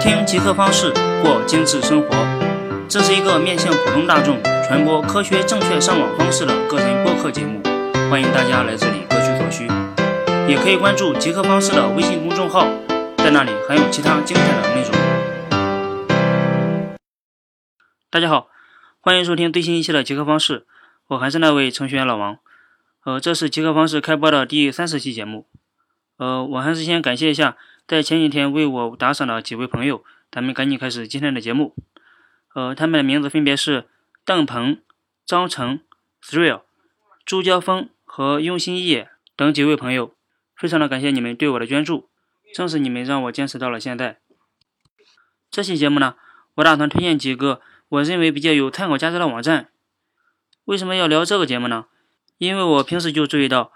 听极客方式过精致生活，这是一个面向普通大众传播科学正确上网方式的个人播客节目，欢迎大家来这里各取所需。也可以关注极客方式的微信公众号，在那里还有其他精彩的内容。大家好，欢迎收听最新一期的极客方式，我还是那位程序员老王。呃，这是极客方式开播的第三十期节目。呃，我还是先感谢一下在前几天为我打赏的几位朋友，咱们赶紧开始今天的节目。呃，他们的名字分别是邓鹏、张成、Thrill、朱娇峰和用心叶等几位朋友，非常的感谢你们对我的捐助，正是你们让我坚持到了现在。这期节目呢，我打算推荐几个。我认为比较有参考价值的网站，为什么要聊这个节目呢？因为我平时就注意到，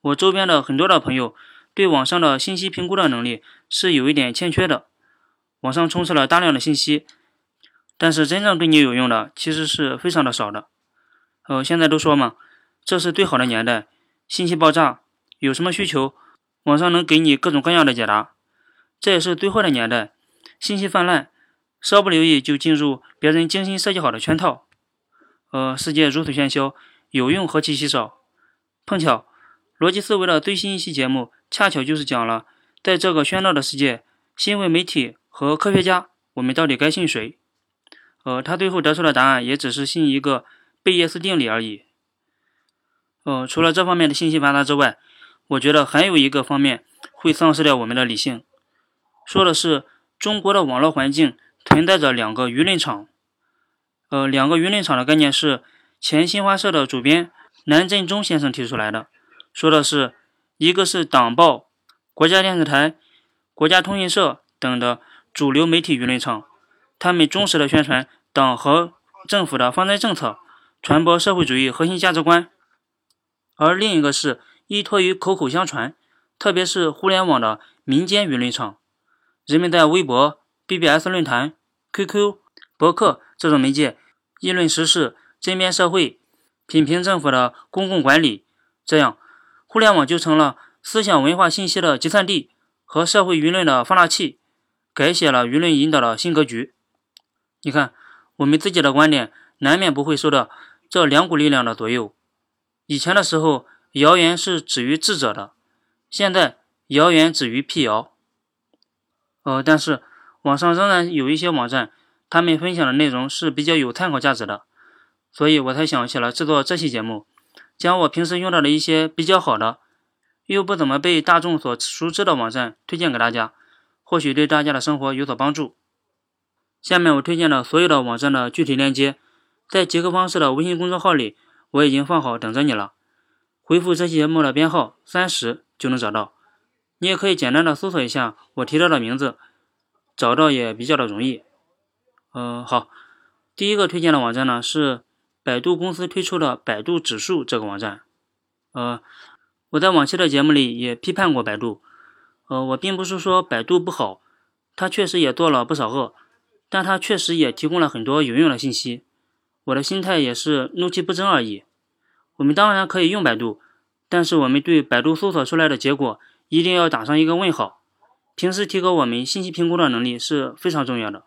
我周边的很多的朋友对网上的信息评估的能力是有一点欠缺的。网上充斥了大量的信息，但是真正对你有用的其实是非常的少的。呃，现在都说嘛，这是最好的年代，信息爆炸，有什么需求，网上能给你各种各样的解答。这也是最坏的年代，信息泛滥。稍不留意就进入别人精心设计好的圈套。呃，世界如此喧嚣，有用何其稀少。碰巧，逻辑思维的最新一期节目，恰巧就是讲了，在这个喧闹的世界，新闻媒体和科学家，我们到底该信谁？呃，他最后得出的答案也只是信一个贝叶斯定理而已。呃，除了这方面的信息发达之外，我觉得还有一个方面会丧失掉我们的理性，说的是中国的网络环境。存在着两个舆论场，呃，两个舆论场的概念是前新华社的主编南振中先生提出来的，说的是一个是党报、国家电视台、国家通讯社等的主流媒体舆论场，他们忠实的宣传党和政府的方针政策，传播社会主义核心价值观，而另一个是依托于口口相传，特别是互联网的民间舆论场，人们在微博、BBS 论坛。QQ、博客这种媒介议论时事、针砭社会、品评政府的公共管理，这样互联网就成了思想文化信息的集散地和社会舆论的放大器，改写了舆论引导的新格局。你看，我们自己的观点难免不会受到这两股力量的左右。以前的时候，谣言是止于智者的，现在谣言止于辟谣。呃，但是。网上仍然有一些网站，他们分享的内容是比较有参考价值的，所以我才想起了制作这期节目，将我平时用到的一些比较好的，又不怎么被大众所熟知的网站推荐给大家，或许对大家的生活有所帮助。下面我推荐的所有的网站的具体链接，在极客方式的微信公众号里我已经放好等着你了，回复这期节目的编号三十就能找到。你也可以简单的搜索一下我提到的名字。找到也比较的容易，嗯，好，第一个推荐的网站呢是百度公司推出的百度指数这个网站，呃，我在往期的节目里也批判过百度，呃，我并不是说百度不好，它确实也做了不少恶，但它确实也提供了很多有用的信息，我的心态也是怒其不争而已。我们当然可以用百度，但是我们对百度搜索出来的结果一定要打上一个问号。平时提高我们信息评估的能力是非常重要的。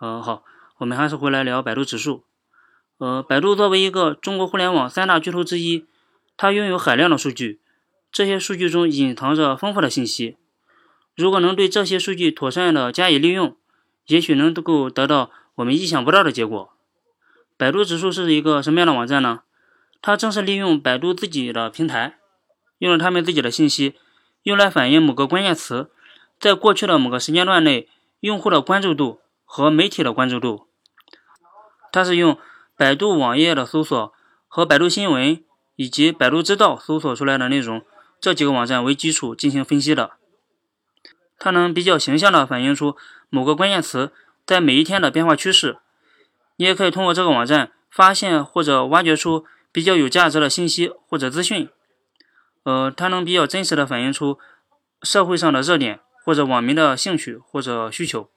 呃，好，我们还是回来聊百度指数。呃，百度作为一个中国互联网三大巨头之一，它拥有海量的数据，这些数据中隐藏着丰富的信息。如果能对这些数据妥善的加以利用，也许能够得到我们意想不到的结果。百度指数是一个什么样的网站呢？它正是利用百度自己的平台，用了他们自己的信息，用来反映某个关键词。在过去的某个时间段内，用户的关注度和媒体的关注度，它是用百度网页的搜索和百度新闻以及百度知道搜索出来的内容这几个网站为基础进行分析的。它能比较形象地反映出某个关键词在每一天的变化趋势。你也可以通过这个网站发现或者挖掘出比较有价值的信息或者资讯。呃，它能比较真实地反映出社会上的热点。或者网民的兴趣或者需求，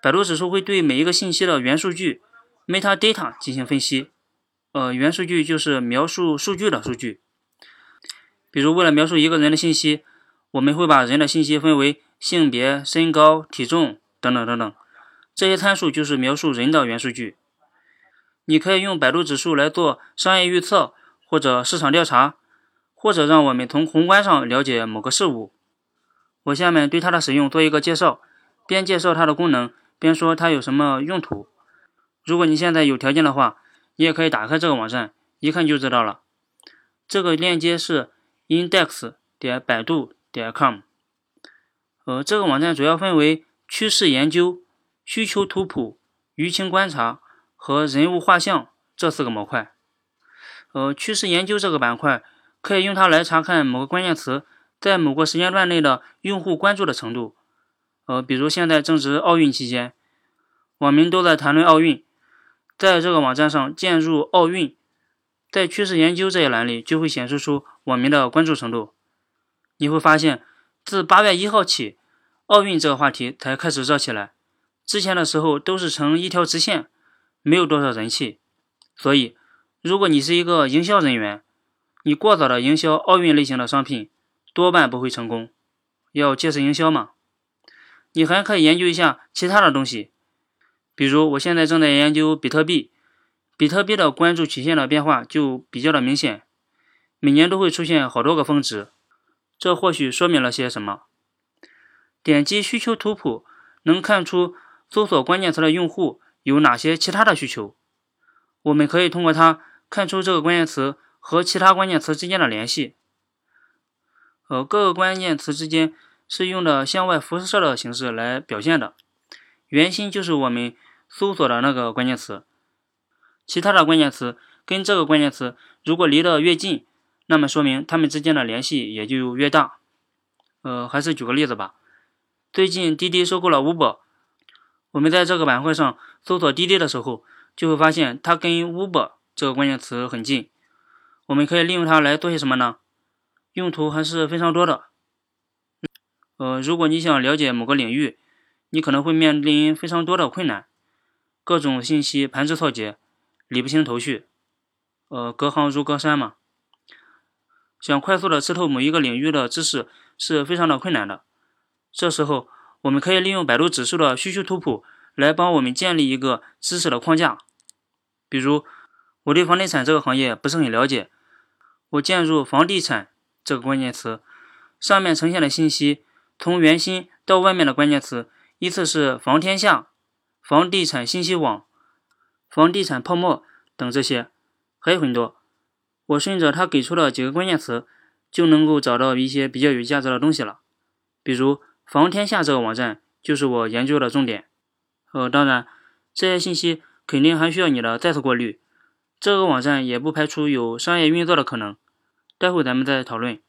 百度指数会对每一个信息的元数据 （metadata） 进行分析。呃，元数据就是描述数据的数据。比如，为了描述一个人的信息，我们会把人的信息分为性别、身高、体重等等等等，这些参数就是描述人的元数据。你可以用百度指数来做商业预测，或者市场调查，或者让我们从宏观上了解某个事物。我下面对它的使用做一个介绍，边介绍它的功能，边说它有什么用途。如果你现在有条件的话，你也可以打开这个网站，一看就知道了。这个链接是 index 点百度点 com。呃，这个网站主要分为趋势研究、需求图谱、舆情观察和人物画像这四个模块。呃，趋势研究这个板块可以用它来查看某个关键词。在某个时间段内的用户关注的程度，呃，比如现在正值奥运期间，网民都在谈论奥运，在这个网站上键入奥运，在趋势研究这一栏里就会显示出网民的关注程度。你会发现，自八月一号起，奥运这个话题才开始热起来，之前的时候都是呈一条直线，没有多少人气。所以，如果你是一个营销人员，你过早的营销奥运类型的商品。多半不会成功，要借势营销嘛。你还可以研究一下其他的东西，比如我现在正在研究比特币，比特币的关注曲线的变化就比较的明显，每年都会出现好多个峰值，这或许说明了些什么。点击需求图谱，能看出搜索关键词的用户有哪些其他的需求，我们可以通过它看出这个关键词和其他关键词之间的联系。呃，各个关键词之间是用的向外辐射的形式来表现的。圆心就是我们搜索的那个关键词，其他的关键词跟这个关键词如果离得越近，那么说明它们之间的联系也就越大。呃，还是举个例子吧。最近滴滴收购了 Uber，我们在这个板块上搜索滴滴的时候，就会发现它跟 Uber 这个关键词很近。我们可以利用它来做些什么呢？用途还是非常多的。呃，如果你想了解某个领域，你可能会面临非常多的困难，各种信息盘枝错节，理不清头绪。呃，隔行如隔山嘛。想快速的吃透某一个领域的知识是非常的困难的。这时候，我们可以利用百度指数的需求图谱来帮我们建立一个知识的框架。比如，我对房地产这个行业不是很了解，我进入房地产。这个关键词上面呈现的信息，从圆心到外面的关键词依次是“房天下”“房地产信息网”“房地产泡沫”等这些，还有很多。我顺着他给出的几个关键词，就能够找到一些比较有价值的东西了。比如“房天下”这个网站就是我研究的重点。呃，当然，这些信息肯定还需要你的再次过滤。这个网站也不排除有商业运作的可能。待会咱们再讨论。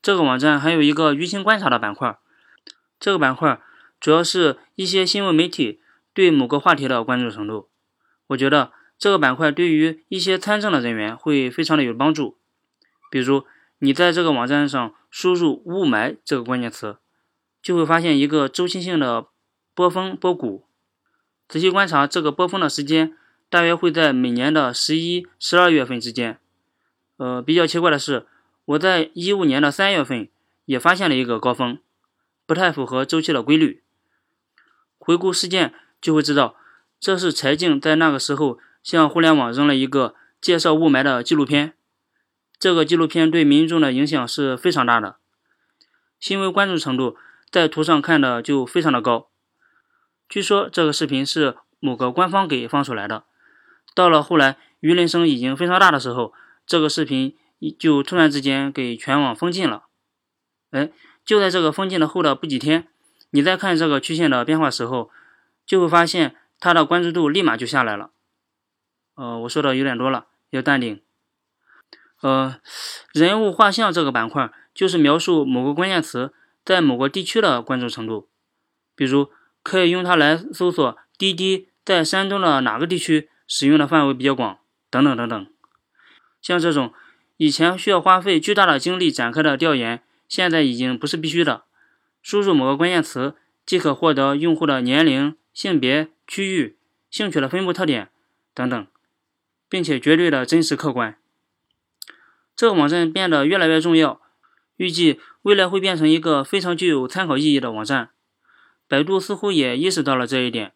这个网站还有一个舆情观察的板块，这个板块主要是一些新闻媒体对某个话题的关注程度。我觉得这个板块对于一些参政的人员会非常的有帮助。比如你在这个网站上输入“雾霾”这个关键词，就会发现一个周期性的波峰波谷。仔细观察这个波峰的时间，大约会在每年的十一、十二月份之间。呃，比较奇怪的是，我在一五年的三月份也发现了一个高峰，不太符合周期的规律。回顾事件就会知道，这是柴静在那个时候向互联网扔了一个介绍雾霾的纪录片。这个纪录片对民众的影响是非常大的，新闻关注程度在图上看的就非常的高。据说这个视频是某个官方给放出来的，到了后来舆论声已经非常大的时候。这个视频就突然之间给全网封禁了，哎，就在这个封禁的后的不几天，你在看这个曲线的变化时候，就会发现它的关注度立马就下来了。呃，我说的有点多了，要淡定。呃，人物画像这个板块就是描述某个关键词在某个地区的关注程度，比如可以用它来搜索滴滴在山东的哪个地区使用的范围比较广，等等等等。像这种以前需要花费巨大的精力展开的调研，现在已经不是必须的。输入某个关键词即可获得用户的年龄、性别、区域、兴趣的分布特点等等，并且绝对的真实客观。这个网站变得越来越重要，预计未来会变成一个非常具有参考意义的网站。百度似乎也意识到了这一点，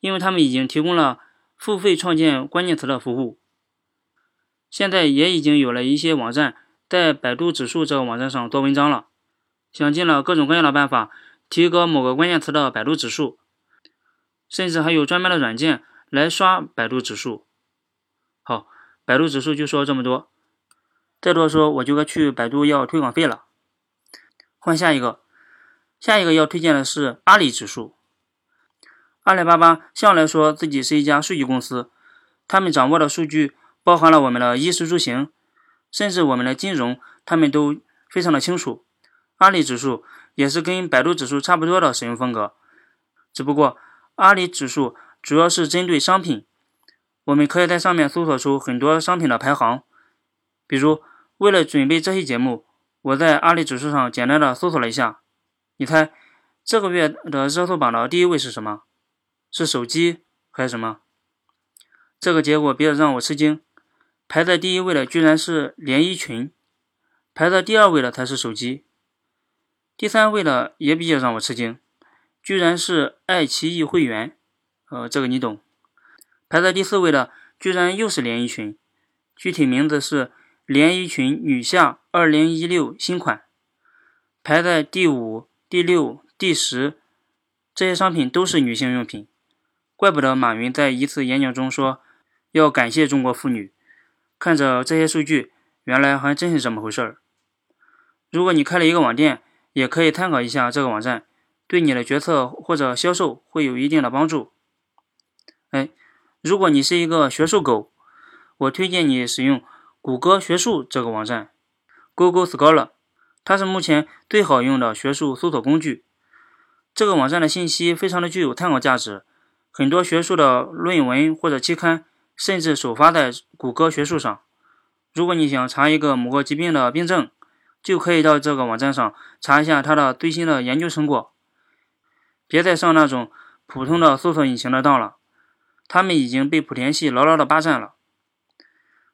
因为他们已经提供了付费创建关键词的服务。现在也已经有了一些网站在百度指数这个网站上做文章了，想尽了各种各样的办法提高某个关键词的百度指数，甚至还有专门的软件来刷百度指数。好，百度指数就说这么多，再多说我就该去百度要推广费了。换下一个，下一个要推荐的是阿里指数。阿里巴巴向来说自己是一家数据公司，他们掌握的数据。包含了我们的衣食住行，甚至我们的金融，他们都非常的清楚。阿里指数也是跟百度指数差不多的使用风格，只不过阿里指数主要是针对商品，我们可以在上面搜索出很多商品的排行。比如，为了准备这期节目，我在阿里指数上简单的搜索了一下，你猜这个月的热搜榜的第一位是什么？是手机还是什么？这个结果比较让我吃惊。排在第一位的居然是连衣裙，排在第二位的才是手机，第三位的也比较让我吃惊，居然是爱奇艺会员，呃，这个你懂。排在第四位的居然又是连衣裙，具体名字是连衣裙女夏二零一六新款。排在第五、第六、第十，这些商品都是女性用品，怪不得马云在一次演讲中说要感谢中国妇女。看着这些数据，原来还真是这么回事儿。如果你开了一个网店，也可以参考一下这个网站，对你的决策或者销售会有一定的帮助。哎，如果你是一个学术狗，我推荐你使用谷歌学术这个网站，Google Scholar，它是目前最好用的学术搜索工具。这个网站的信息非常的具有参考价值，很多学术的论文或者期刊。甚至首发在谷歌学术上。如果你想查一个某个疾病的病症，就可以到这个网站上查一下它的最新的研究成果。别再上那种普通的搜索引擎的当了，他们已经被莆田系牢牢的霸占了。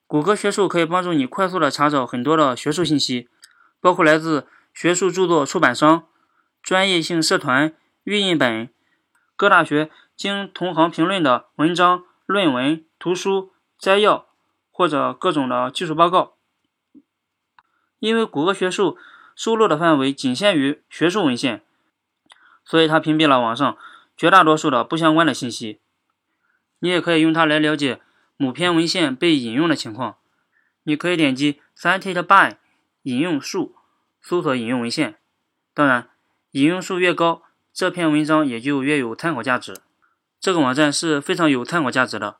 谷歌学术可以帮助你快速的查找很多的学术信息，包括来自学术著作出版商、专业性社团、预印本、各大学经同行评论的文章、论文。图书摘要或者各种的技术报告，因为谷歌学术收录的范围仅限于学术文献，所以它屏蔽了网上绝大多数的不相关的信息。你也可以用它来了解某篇文献被引用的情况。你可以点击 cited by 引用数，搜索引用文献。当然，引用数越高，这篇文章也就越有参考价值。这个网站是非常有参考价值的。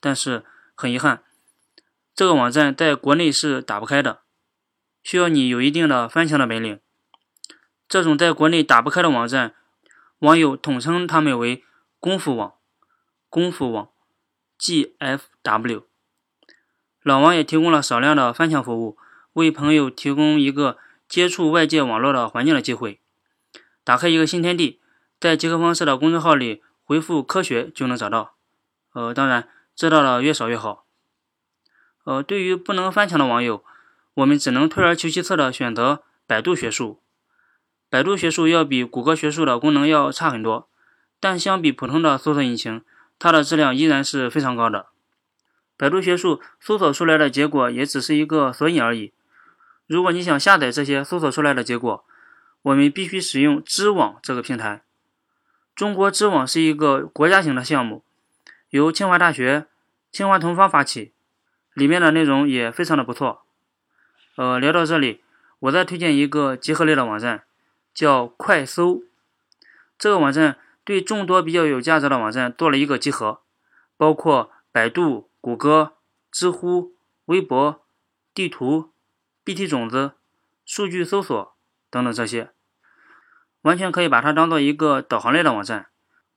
但是很遗憾，这个网站在国内是打不开的，需要你有一定的翻墙的本领。这种在国内打不开的网站，网友统称他们为“功夫网”。功夫网，GFW。老王也提供了少量的翻墙服务，为朋友提供一个接触外界网络的环境的机会。打开一个新天地，在极客方式的公众号里回复“科学”就能找到。呃，当然。知道的越少越好。呃，对于不能翻墙的网友，我们只能退而求其次的选择百度学术。百度学术要比谷歌学术的功能要差很多，但相比普通的搜索引擎，它的质量依然是非常高的。百度学术搜索出来的结果也只是一个索引而已。如果你想下载这些搜索出来的结果，我们必须使用知网这个平台。中国知网是一个国家型的项目。由清华大学、清华同方发起，里面的内容也非常的不错。呃，聊到这里，我再推荐一个集合类的网站，叫快搜。这个网站对众多比较有价值的网站做了一个集合，包括百度、谷歌、知乎、微博、地图、BT 种子、数据搜索等等这些，完全可以把它当做一个导航类的网站。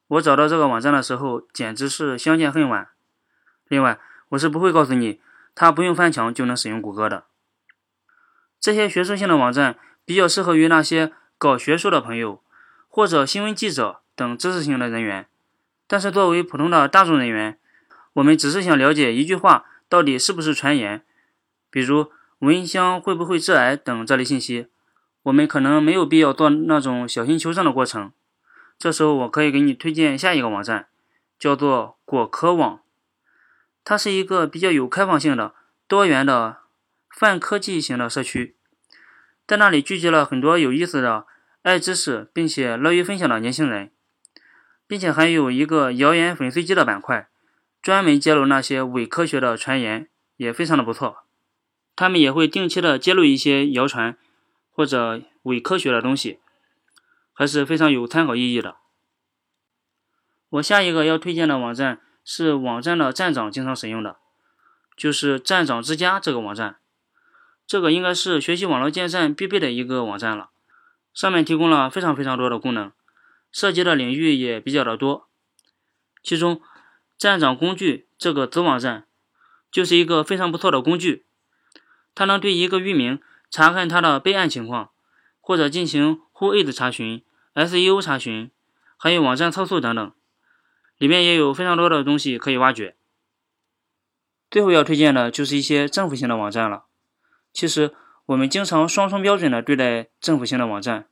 我找到这个网站的时候，简直是相见恨晚。另外，我是不会告诉你，它不用翻墙就能使用谷歌的。这些学术性的网站比较适合于那些搞学术的朋友，或者新闻记者等知识型的人员。但是，作为普通的大众人员，我们只是想了解一句话到底是不是传言。比如，蚊香会不会致癌等这类信息，我们可能没有必要做那种小心求证的过程。这时候，我可以给你推荐下一个网站，叫做果壳网。它是一个比较有开放性的、多元的泛科技型的社区，在那里聚集了很多有意思的、爱知识并且乐于分享的年轻人，并且还有一个谣言粉碎机的板块，专门揭露那些伪科学的传言，也非常的不错。他们也会定期的揭露一些谣传或者伪科学的东西。还是非常有参考意义的。我下一个要推荐的网站是网站的站长经常使用的，就是站长之家这个网站。这个应该是学习网络建站必备的一个网站了。上面提供了非常非常多的功能，涉及的领域也比较的多。其中，站长工具这个子网站就是一个非常不错的工具，它能对一个域名查看它的备案情况，或者进行 Who is 查询。SEO 查询，还有网站测速等等，里面也有非常多的东西可以挖掘。最后要推荐的就是一些政府性的网站了。其实我们经常双重标准的对待政府性的网站，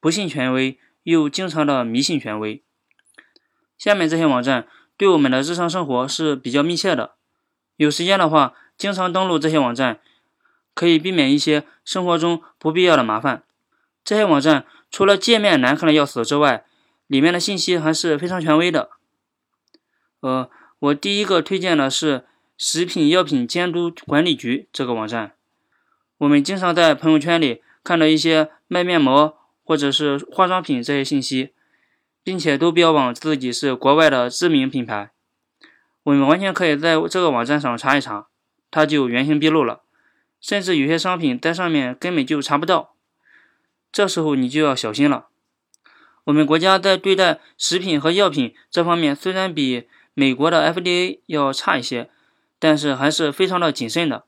不信权威，又经常的迷信权威。下面这些网站对我们的日常生活是比较密切的，有时间的话，经常登录这些网站，可以避免一些生活中不必要的麻烦。这些网站。除了界面难看的要死之外，里面的信息还是非常权威的。呃，我第一个推荐的是食品药品监督管理局这个网站。我们经常在朋友圈里看到一些卖面膜或者是化妆品这些信息，并且都标榜自己是国外的知名品牌。我们完全可以在这个网站上查一查，它就原形毕露了。甚至有些商品在上面根本就查不到。这时候你就要小心了。我们国家在对待食品和药品这方面虽然比美国的 FDA 要差一些，但是还是非常的谨慎的。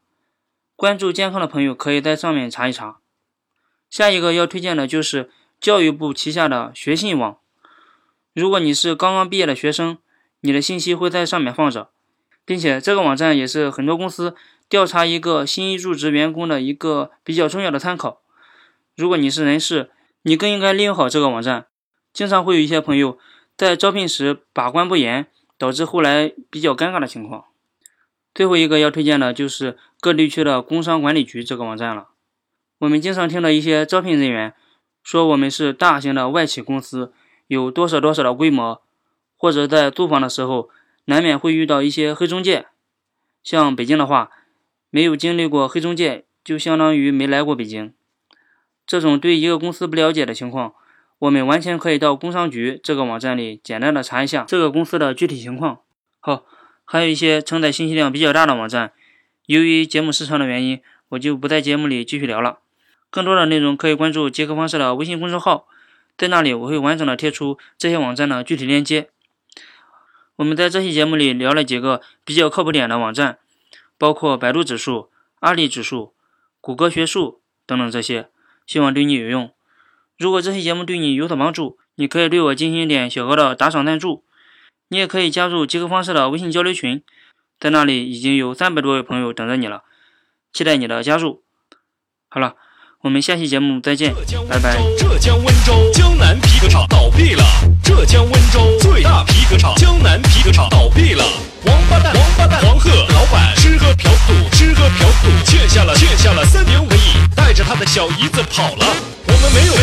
关注健康的朋友可以在上面查一查。下一个要推荐的就是教育部旗下的学信网。如果你是刚刚毕业的学生，你的信息会在上面放着，并且这个网站也是很多公司调查一个新入职员工的一个比较重要的参考。如果你是人事，你更应该利用好这个网站。经常会有一些朋友在招聘时把关不严，导致后来比较尴尬的情况。最后一个要推荐的就是各地区的工商管理局这个网站了。我们经常听到一些招聘人员说我们是大型的外企公司，有多少多少的规模，或者在租房的时候难免会遇到一些黑中介。像北京的话，没有经历过黑中介，就相当于没来过北京。这种对一个公司不了解的情况，我们完全可以到工商局这个网站里简单的查一下这个公司的具体情况。好，还有一些承载信息量比较大的网站，由于节目时长的原因，我就不在节目里继续聊了。更多的内容可以关注杰克方式的微信公众号，在那里我会完整的贴出这些网站的具体链接。我们在这期节目里聊了几个比较靠谱点的网站，包括百度指数、阿里指数、谷歌学术等等这些。希望对你有用。如果这期节目对你有所帮助，你可以对我进行一点小额的打赏赞助。你也可以加入极客方式的微信交流群，在那里已经有三百多位朋友等着你了，期待你的加入。好了，我们下期节目再见，拜拜。浙江温州江南皮革厂倒闭了。浙江温州最大皮革厂江南皮革厂倒闭了。王八蛋，王八蛋，黄鹤老板吃喝嫖赌，吃喝嫖赌，欠下了欠下了三点五亿。带着他的小姨子跑了，我们没有